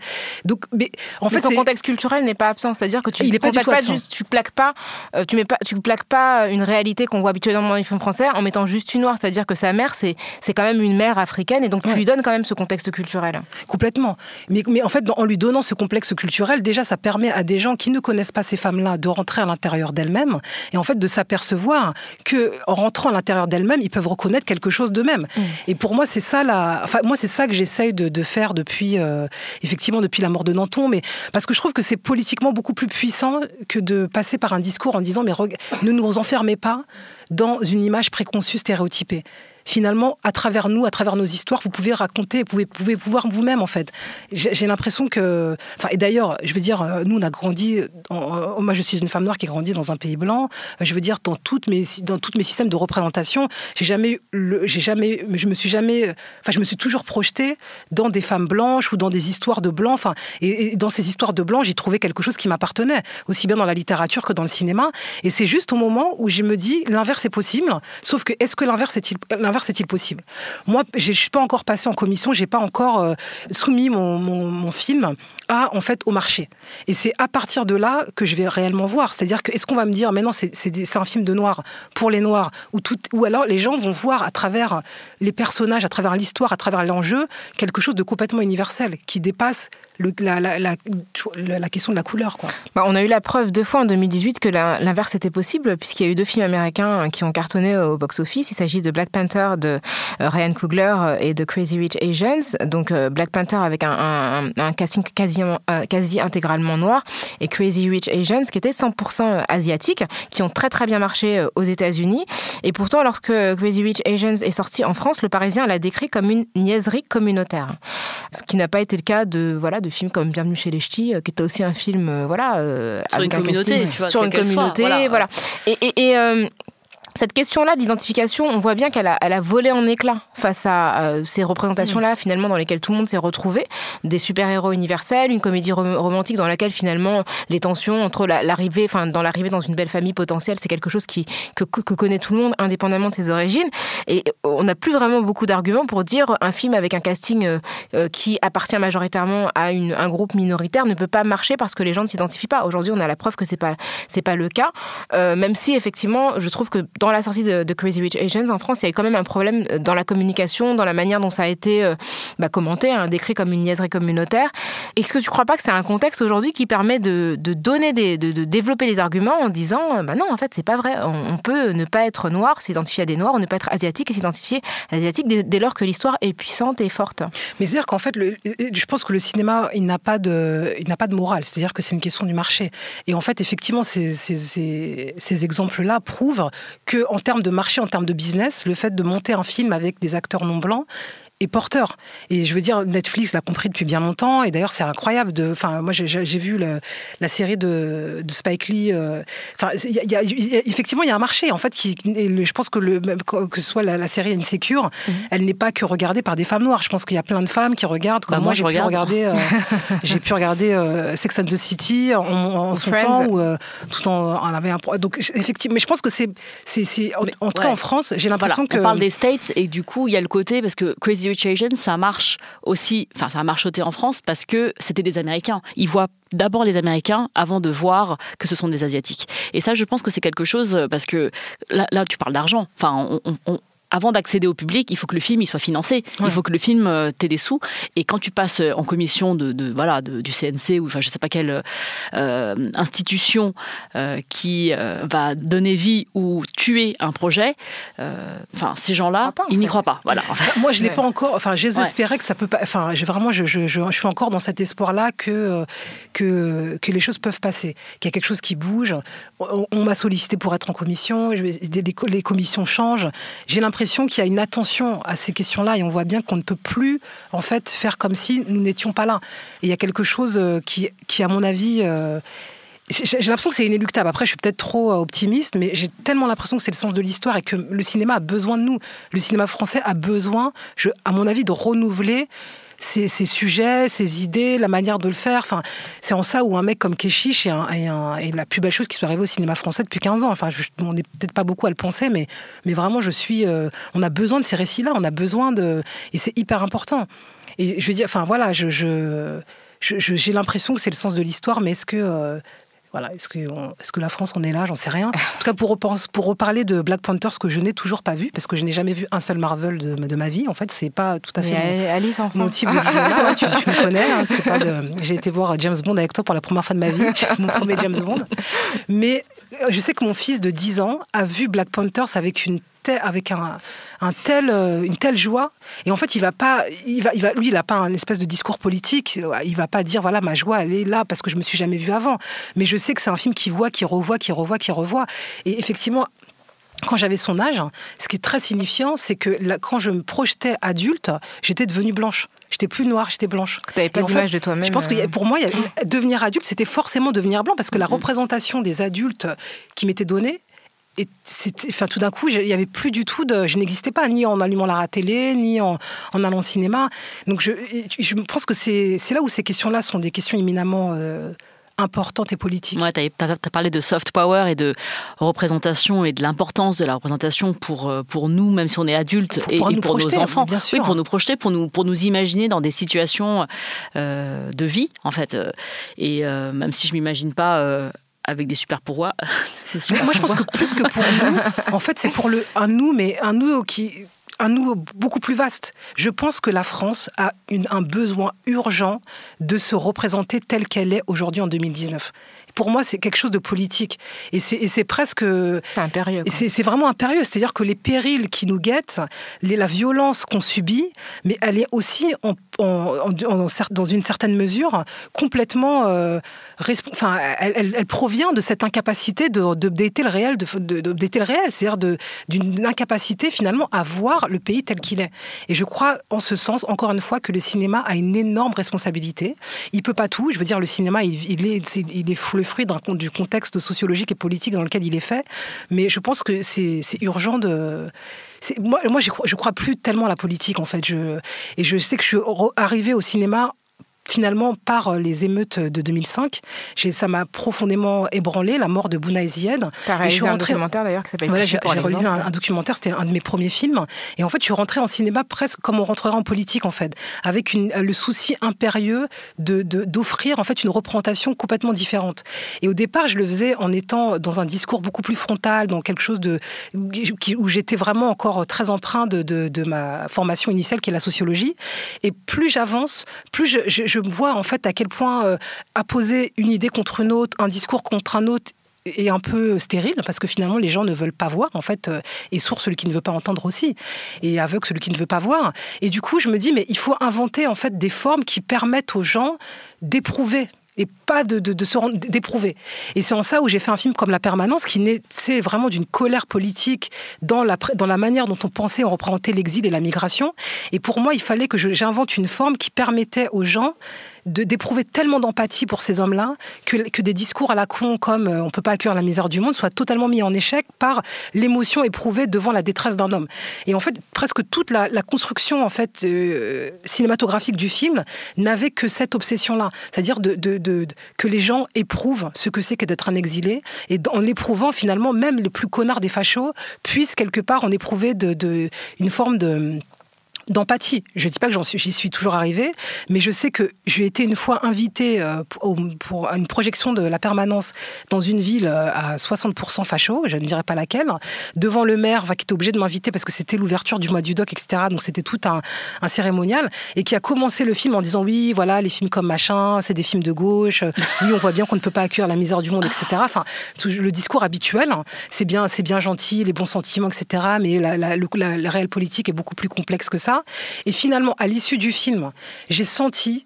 Donc, mais en Mais fait, son contexte culturel n'est pas absent, c'est-à-dire que tu pas pas juste, tu plaques pas, euh, tu mets pas, tu plaques pas une réalité qu'on voit habituellement dans les films français en mettant juste une noire, c'est-à-dire que sa mère c'est c'est quand même une mère africaine et donc tu lui donnes quand même ce contexte culturel. Complètement. Mais, mais en fait, dans- en lui donnant ce complexe culturel, déjà, ça permet à des gens qui ne connaissent pas ces femmes-là de rentrer à l'intérieur d'elles-mêmes et en fait de s'apercevoir que en rentrant à l'intérieur d'elles-mêmes, ils peuvent reconnaître quelque chose d'eux-mêmes. Et pour moi, c'est ça la. Enfin, moi, c'est ça que j'essaye de, de faire depuis, euh, effectivement, depuis la mort de Danton. Mais parce que je trouve que c'est politiquement beaucoup plus puissant que de passer par un discours en disant mais ne nous enfermez pas dans une image préconçue, stéréotypée finalement, à travers nous, à travers nos histoires, vous pouvez raconter, vous pouvez, pouvez pouvoir vous-même, en fait. J'ai l'impression que... Enfin, et d'ailleurs, je veux dire, euh, nous, on a grandi... euh, moi, je suis une femme noire qui a grandi dans un pays blanc. Euh, Je veux dire, dans toutes mes, dans toutes mes systèmes de représentation, j'ai jamais... J'ai jamais... Je me suis jamais... Enfin, je me suis toujours projetée dans des femmes blanches ou dans des histoires de blancs. Enfin, et, et dans ces histoires de blancs, j'ai trouvé quelque chose qui m'appartenait, aussi bien dans la littérature que dans le cinéma. Et c'est juste au moment où je me dis, l'inverse est possible. Sauf que, est-ce que l'inverse est-il l'inverse est-il possible? Moi, je suis pas encore passée en commission, j'ai pas encore euh, soumis mon, mon, film à, en fait, au marché. Et c'est à partir de là que je vais réellement voir. C'est-à-dire que, est-ce qu'on va me dire, mais non, c'est un film de noir pour les noirs, ou, tout, ou alors les gens vont voir à travers les personnages, à travers l'histoire, à travers l'enjeu, quelque chose de complètement universel, qui dépasse la, question de la couleur. Bah, on a eu la preuve deux fois en 2018 que l'inverse était possible, puisqu'il y a eu deux films américains qui ont cartonné au box-office. Il s'agit de Black Panther de euh, Ryan Coogler et de Crazy Rich Asians. Donc euh, Black Panther avec un, casting quasi, euh, quasi intégralement noir et Crazy Rich Asians qui était 100% asiatique, qui ont très très bien marché aux États-Unis. Et pourtant, lorsque Crazy Rich Asians est sorti en France, le Parisien l'a décrit comme une niaiserie communautaire. Ce qui n'a pas été le cas de, voilà, de films comme Bienvenue chez les Ch'tis, euh, qui était aussi un film euh, voilà, euh, Sur avec une un communauté, casting- tu vois, sur une soit, communauté, voilà. voilà. Et, et- et, cette question-là d'identification, on voit bien qu'elle a, elle a volé en éclats face à euh, ces représentations-là, finalement, dans lesquelles tout le monde s'est retrouvé. Des super-héros universels, une comédie rom- romantique dans laquelle, finalement, les tensions entre la- l'arrivée, enfin, dans l'arrivée dans une belle famille potentielle, c'est quelque chose qui, que, connaît tout le monde, indépendamment de ses origines. Et on n'a plus vraiment beaucoup d'arguments pour dire un film avec un casting euh, euh, qui appartient majoritairement à une- un groupe minoritaire ne peut pas marcher parce que les gens ne s'identifient pas. Aujourd'hui, on a la preuve que c'est pas c'est pas le cas. Euh, même si effectivement, je trouve que dans la sortie de, Crazy Rich Asians en France, il y a eu quand même un problème dans la communication, dans la manière dont ça a été euh, bah, commenté, un décrit comme une niaiserie communautaire. Est-ce que tu ne crois pas que c'est un contexte aujourd'hui qui permet de, donner des, de, développer les arguments en disant, bah non, en fait, c'est pas vrai. On, peut ne pas être noir, s'identifier à des noirs, on ne pas être asiatique et s'identifier à asiatique dès, dès, lors que l'histoire est puissante et forte. Mais c'est-à-dire qu'en fait, je pense que le cinéma, il n'a pas de, de morale. C'est-à-dire que c'est une question du marché. Et en fait, effectivement, ces, exemples-là prouvent que, en termes de marché, en termes de business, le fait de monter un film avec des acteurs non blancs est porteur. Et je veux dire, Netflix l'a compris depuis bien longtemps. Et d'ailleurs, c'est incroyable. De, enfin, moi, j'ai vu la série de, de Spike Lee. Euh, enfin, y a, effectivement, il y a un marché. En fait, qui, je pense que le, que ce soit la, série Insecure, mhm. elle n'est pas que regardée par des femmes noires. Je pense qu'il y a plein de femmes qui regardent. Comme bah, moi, j'ai pu regarder, euh, j'ai pu regarder euh, Sex and the City en, en son temps, où, tout en, on avait un. Donc, effectivement, mais je pense que c'est, c'est, en, en tout cas en France, j'ai l'impression que. On parle des States et du coup, il y a le côté parce que Crazy ça marche aussi, enfin ça a marchoté en France parce que c'était des Américains. Ils voient d'abord les Américains avant de voir que ce sont des Asiatiques. Et ça, je pense que c'est quelque chose parce que là, tu parles d'argent. Enfin, on, avant d'accéder au public, il faut que le film il soit financé. Il faut que le film euh, t'ait des sous. Et quand tu passes euh, en commission de, voilà du CNC ou enfin je sais pas quelle euh, institution qui va donner vie ou tuer un projet, enfin ces gens-là, ils n'y croient pas. Voilà. Moi je l'ai pas encore. Enfin j'espérais que ça peut pas. Enfin vraiment je, je, je, suis encore dans cet espoir-là que, que que les choses peuvent passer, qu'il y a quelque chose qui bouge. On, m'a sollicité pour être en commission. les commissions changent. J'ai l'impression qu'il y a une attention à ces questions-là et on voit bien qu'on ne peut plus en fait faire comme si nous n'étions pas là. Et il y a quelque chose euh, qui, qui à mon avis, euh, j'ai l'impression que c'est inéluctable. Après, je suis peut-être trop euh, optimiste, mais j'ai tellement l'impression que c'est le sens de l'histoire et que le cinéma a besoin de nous. Le cinéma français a besoin, je, à mon avis, de renouveler ses, sujets, ses idées, la manière de le faire. Enfin, c'est en ça où un mec comme Keshish est, la plus belle chose qui soit arrivée au cinéma français depuis 15 ans. Enfin, on n'est peut-être pas beaucoup à le penser, mais, mais vraiment, je suis. Euh, on a besoin de ces récits-là, on a besoin de. Et c'est hyper important. Et je veux dire, enfin voilà, je, j'ai l'impression que c'est le sens de l'histoire, mais est-ce que euh, voilà, est-ce que, est que la France en est là? J'en sais rien. En tout cas, pour, pour reparler de Black Panther, ce que je n'ai toujours pas vu, parce que je n'ai jamais vu un seul Marvel de, de ma vie, en fait, c'est pas tout à fait mon, Alice mon type de cinéma. tu, me connais, hein, j'ai été voir James Bond avec toi pour la première fois de ma vie, mon premier James Bond. Mais je sais que mon fils de 10 ans a vu Black Panthers avec une avec un, un tel, euh, une telle joie. Et en fait, il va pas, il va, il va, lui, il n'a pas un espèce de discours politique. Il va pas dire voilà ma joie, elle est là parce que je me suis jamais vu avant. Mais je sais que c'est un film qui voit, qui revoit, qui revoit, qui revoit. Et effectivement, quand j'avais son âge, ce qui est très signifiant, c'est que quand je me projetais adulte, j'étais devenue blanche. J'étais plus noire, j'étais blanche. Tu n'avais pas d'image de toi-même. Je pense que euh. pour moi, devenir adulte, c'était forcément devenir blanc parce que la représentation des adultes qui m'était donnée, et enfin, tout d'un coup, il n'y avait plus du tout de. Je n'existais pas, ni en allumant la télé, ni en, allant au cinéma. Donc, je, je pense que c'est là où ces questions-là sont des questions éminemment. Euh, importantes et politiques. Ouais, tu as, parlé de soft power et de représentation et de l'importance de la représentation pour, euh, pour nous, même si on est adulte, et, pour nos enfants. Bien sûr. Oui, pour nous projeter, pour nous, pour nous imaginer dans des situations euh, de vie, en fait. Et même si je m'imagine pas avec des super pouvoirs. Moi, je pense que plus que pour nous, en fait, c'est pour le, un nous, mais un nous qui un nous beaucoup plus vaste. Je pense que la France a une, un besoin urgent de se représenter telle qu'elle est aujourd'hui en 2019 pour moi, c'est quelque chose de politique. Et c'est presque. C'est impérieux. C'est vraiment impérieux. C'est-à-dire que les périls qui nous guettent, les, la violence qu'on subit, mais elle est aussi, en, dans une certaine mesure, complètement. Euh, enfin, elle, elle, provient de cette incapacité d'updater le réel, de, de, le réel. C'est-à-dire d'une incapacité, finalement, à voir le pays tel qu'il est. Et je crois, en ce sens, encore une fois, que le cinéma a une énorme responsabilité. Il peut pas tout. Je veux dire, le cinéma, il, il est, il est le fruit du contexte sociologique et politique dans lequel il est fait. Mais je pense que c'est urgent de moi, moi je, crois, crois plus tellement à la politique en fait. Et je sais que je suis arrivée au cinéma finalement, par euh, les émeutes de 2005, ça m'a profondément ébranlé, la mort de Bouna Ezied. Tu as réalisé un documentaire d'ailleurs qui s'appelle voilà, J'ai réalisé un, un, documentaire, c'était un de mes premiers films. Et en fait, je suis rentrée en cinéma presque comme on rentrerait en politique, en fait, avec une, le souci impérieux d'offrir de, d'offrir en fait une représentation complètement différente. Et au départ, je le faisais en étant dans un discours beaucoup plus frontal, dans quelque chose de, où j'étais vraiment encore très empreint de, de, de, ma formation initiale, qui est la sociologie. Et plus j'avance, plus je, je, je, vois en fait à quel point euh, apposer une idée contre une autre, un discours contre un autre, est un peu stérile parce que finalement les gens ne veulent pas voir en fait euh, et sourd celui qui ne veut pas entendre aussi et aveugle celui qui ne veut pas voir. Et du coup je me dis mais il faut inventer en fait des formes qui permettent aux gens d'éprouver et pas de, se rendre d'éprouver. Et c'est en ça où j'ai fait un film comme La Permanence, qui naissait vraiment d'une colère politique dans la, dans la manière dont on pensait, on représentait l'exil et la migration. Et pour moi, il fallait que j'invente une forme qui permettait aux gens d'éprouver tellement d'empathie pour ces hommes-là que, que, des discours à la con comme euh, on peut pas accueillir la misère du monde soient totalement mis en échec par l'émotion éprouvée devant la détresse d'un homme. Et en fait, presque toute la, construction en fait euh, cinématographique du film n'avait que cette obsession-là, c'est-à-dire de, de, que les gens éprouvent ce que c'est que d'être un exilé et en l'éprouvant finalement même le plus connard des fachos puisse quelque part en éprouver de, une forme de d'empathie. Je ne dis pas que j'y suis, toujours arrivée, mais je sais que j'ai été une fois invitée euh, pour, pour, une projection de la permanence dans une ville euh, à 60% facho, je ne dirais pas laquelle, devant le maire qui était obligé de m'inviter parce que c'était l'ouverture du mois du doc, etc. Donc c'était tout un, un, cérémonial, et qui a commencé le film en disant oui, voilà, les films comme machin, c'est des films de gauche, oui, on voit bien qu'on ne peut pas accueillir la misère du monde, etc. Enfin, tout, le discours habituel, c'est bien, c'est bien gentil, les bons sentiments, etc. Mais la, la, la, la réelle politique est beaucoup plus complexe que ça. Et finalement, à l'issue du film, j'ai senti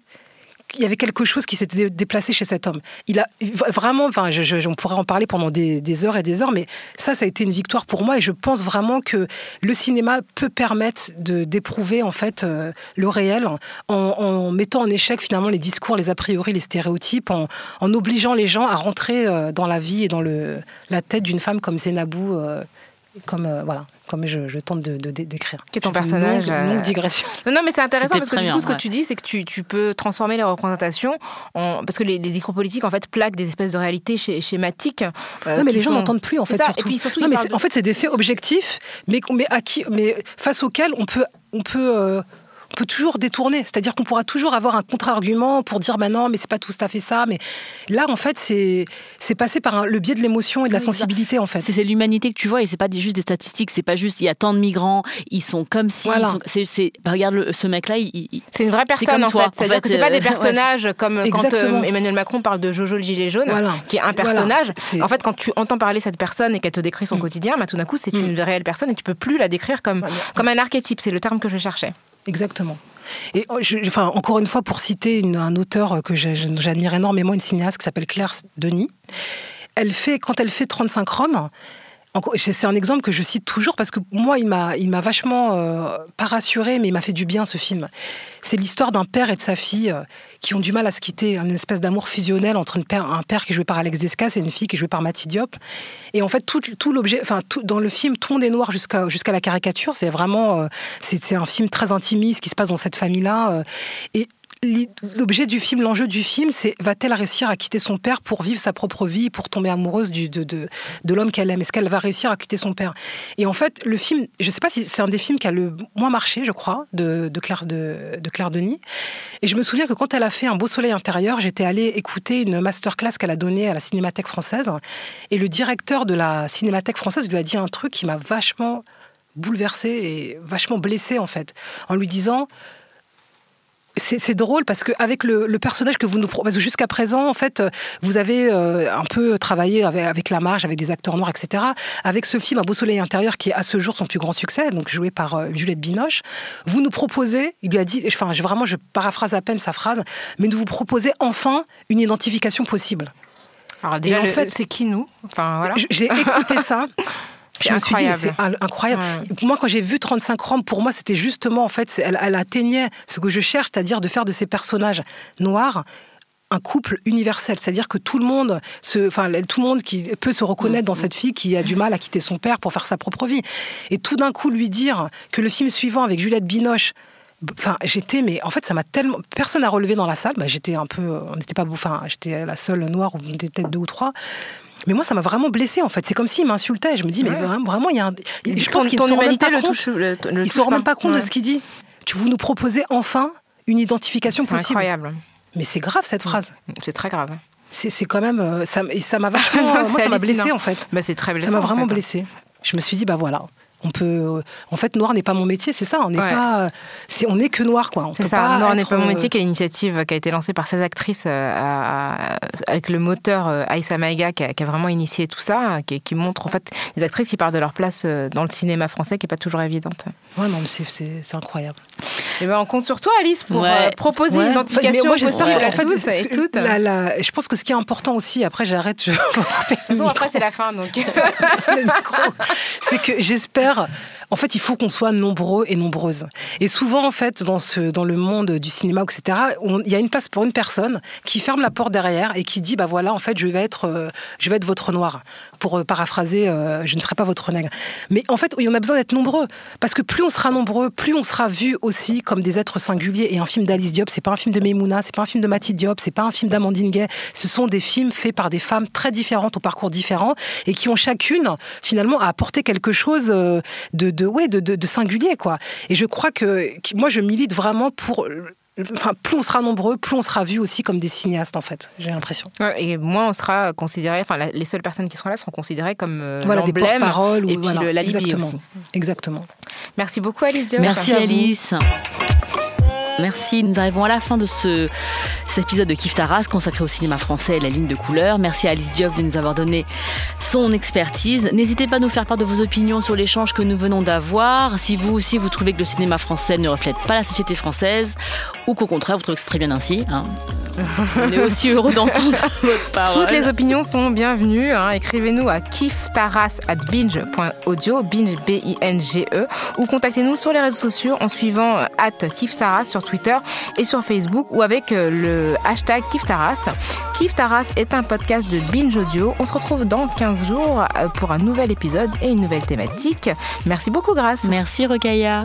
qu'il y avait quelque chose qui s'était déplacé chez cet homme. Il a vraiment, enfin, je, on pourrait en parler pendant des, heures et des heures, mais ça, ça a été une victoire pour moi et je pense vraiment que le cinéma peut permettre de d'éprouver en fait euh, le réel en, mettant en échec finalement les discours, les a priori, les stéréotypes, en, obligeant les gens à rentrer euh, dans la vie et dans la tête d'une femme comme Zénabou, euh, comme voilà comme je, je tente de, de, décrire. Qui est ton personnage longue, longue, digression. Non, non mais c'est intéressant parce que du coup, ce que tu dis, c'est que tu, tu, peux transformer les représentations en... parce que les, les discours politiques, en fait, plaquent des espèces de réalités schématiques. Euh, non, mais les gens n'entendent plus, en fait. Surtout. Et puis surtout, non, mais en fait, c'est des faits objectifs, mais, mais, à qui, mais face auxquels on peut, on peut euh, on peut toujours détourner. C'est-à-dire qu'on pourra toujours avoir un contre-argument pour dire bah non, mais c'est pas tout à fait ça. Mais là, en fait, c'est c'est passé par le biais de l'émotion et de la sensibilité, en fait. C'est l'humanité que tu vois et c'est pas juste des statistiques. C'est pas juste il y a tant de migrants, ils sont comme si. Voilà. Bah, regarde le, ce mec-là, il, c'est une vraie personne en fait. C'est-à-dire que c'est pas des euh, personnages comme quand euh, Emmanuel Macron parle de Jojo le gilet jaune, voilà. qui est un personnage. Voilà, en fait, quand tu entends parler cette personne et qu'elle te décrit son mm. quotidien, bah, tout d'un coup, c'est mm. une réelle personne et tu peux plus la décrire comme comme un archétype. C'est le terme que je cherchais. Exactement. Et oh, enfin, encore une fois, pour citer un auteur que j'admire énormément, une cinéaste qui s'appelle Claire Denis, elle fait, quand elle fait 35 Roms, c'est un exemple que je cite toujours parce que moi, il m'a, il m'a vachement euh, pas rassuré, mais il m'a fait du bien ce film. C'est l'histoire d'un père et de sa fille euh, qui ont du mal à se quitter, une espèce d'amour fusionnel entre père, un père qui est joué par Alex Descas et une fille qui est jouée par Mathieu Diop. Et en fait, tout, l'objet, enfin, dans le film, tout le monde est noir jusqu'à jusqu'à la caricature. C'est vraiment, euh, c'est un film très intimiste qui se passe dans cette famille-là. et l'objet du film, l'enjeu du film, c'est va-t-elle réussir à quitter son père pour vivre sa propre vie, pour tomber amoureuse de, de, l'homme qu'elle aime? Est-ce qu'elle va réussir à quitter son père? Et en fait, le film, je ne sais pas si c'est un des films qui a le moins marché, je crois, de, de, Claire, de, de Claire Denis. Et je me souviens que quand elle a fait Un beau soleil intérieur, j'étais allée écouter une masterclass qu'elle a donnée à la Cinémathèque française. Et le directeur de la Cinémathèque française lui a dit un truc qui m'a vachement bouleversée et vachement blessée en fait, en lui disant c'est drôle parce que avec le, le, personnage que vous nous proposez jusqu'à présent, en fait, vous avez euh, un peu travaillé avec, avec, la marge, avec des acteurs noirs, etc. Avec ce film Un beau soleil intérieur qui est à ce jour son plus grand succès, donc joué par euh, Juliette Binoche, vous nous proposez, il lui a dit, enfin vraiment je paraphrase à peine sa phrase, mais nous vous proposez enfin une identification possible. Alors déjà, en fait, c'est qui nous? Enfin voilà. J'ai écouté ça. C'est incroyable. C'est incroyable. Moi, quand j'ai vu 35 Roms, pour moi, c'était justement, en fait, elle, elle, atteignait ce que je cherche, c'est-à-dire de faire de ces personnages noirs un couple universel, c'est-à-dire que tout le monde, se, enfin tout le monde qui peut se reconnaître dans mm, cette fille qui a du mal à quitter son père pour faire sa propre vie, et tout d'un coup lui dire que le film suivant avec Juliette Binoche Enfin, j'étais, mais en fait, ça m'a tellement. Personne n'a relevé dans la salle. Bah, j'étais un peu. On n'était pas. Enfin, j'étais la seule noire, on était peut-être deux ou trois. Mais moi, ça m'a vraiment blessé en fait. C'est comme s'il m'insultait. Je me dis, mais vraiment, il y a un. je pense qu'il ton humanité le touche. Le, il se rend même pas compte de ce qu'il dit. Tu vous nous proposez enfin une identification possible. C'est incroyable. Mais c'est grave cette phrase. C'est très grave. C'est quand même. euh, Ça, et ça m'a vachement. moi, ça m'a blessé en fait. Bah, c'est très blessant. Ça m'a en vraiment fait. blessé. Je me suis dit, bah voilà. On peut, euh, en fait, noir n'est pas mon métier, c'est ça. On n'est Ouais. pas, c'est, on n'est que noir, quoi. C'est ça, pas on n'est pas mon euh, métier, qui est l'initiative qui a été lancée par ces actrices euh, à- à- avec le moteur euh, Aïssa Maïga qui a, qui a vraiment initié tout ça, qui, qui montre en fait des actrices qui parlent de leur place euh, dans le cinéma français qui n'est pas toujours évidente. Ouais, non, mais c'est, c'est, c'est incroyable. Et ben on compte sur toi Alice pour Ouais. euh, proposer Ouais. une identification mais moi, j'espère possible que, à en fait, et toutes. la- la- je pense que ce qui est important aussi, après j'arrête, je... De toute façon, après c'est la fin donc. c'est que j'espère. En fait, il faut qu'on soit nombreux et nombreuses. Et souvent, en fait, dans, ce, dans le monde du cinéma, etc., il y a une place pour une personne qui ferme la porte derrière et qui dit, bah voilà, en fait, je vais être, euh, je vais être votre noir, pour euh, paraphraser, euh, je ne serai pas votre nègre. Mais en fait, on a besoin d'être nombreux, parce que plus on sera nombreux, plus on sera vu aussi comme des êtres singuliers. Et un film d'Alice Diop, c'est pas un film de Memouna, c'est pas un film de Mati Diop, c'est pas un film d'Amandine Gay. Ce sont des films faits par des femmes très différentes, au parcours différents, et qui ont chacune, finalement, à apporter quelque chose de, de, ouais, de, de, de singulier, quoi. Et je crois que, que moi, je milite vraiment pour. Enfin, plus on sera nombreux, plus on sera vu aussi comme des cinéastes, en fait. J'ai l'impression. Ouais, Et moins on sera considéré, enfin la- les seules personnes qui seront là seront considérées comme euh, Voilà, des l'emblème porte-paroles ou et puis voilà, le- l'alibi exactement. aussi. Exactement. Merci beaucoup Alice Diop. Merci, à vous. Merci, nous arrivons à la fin de ce, cet épisode de Kif Taras consacré au cinéma français et la ligne de couleur. Merci à Alice Diop de nous avoir donné son expertise. N'hésitez pas à nous faire part de vos opinions sur l'échange que nous venons d'avoir. Si vous aussi vous trouvez que le cinéma français ne reflète pas la société française ou qu'au contraire vous trouvez que c'est très bien ainsi, hein. on est aussi heureux d'entendre votre parole. Toutes les opinions sont bienvenues. hein. Écrivez-nous à kiftaras at binge.audio, binge B-I-N-G-E, ou contactez-nous sur les réseaux sociaux en suivant euh, at kiftaras sur Twitter et sur Facebook ou avec euh, le hashtag kiftaras. Kiftaras est un podcast de Binge Audio. On se retrouve dans 15 jours euh, pour un nouvel épisode et une nouvelle thématique. Merci beaucoup, Grâce. Merci Rokaya.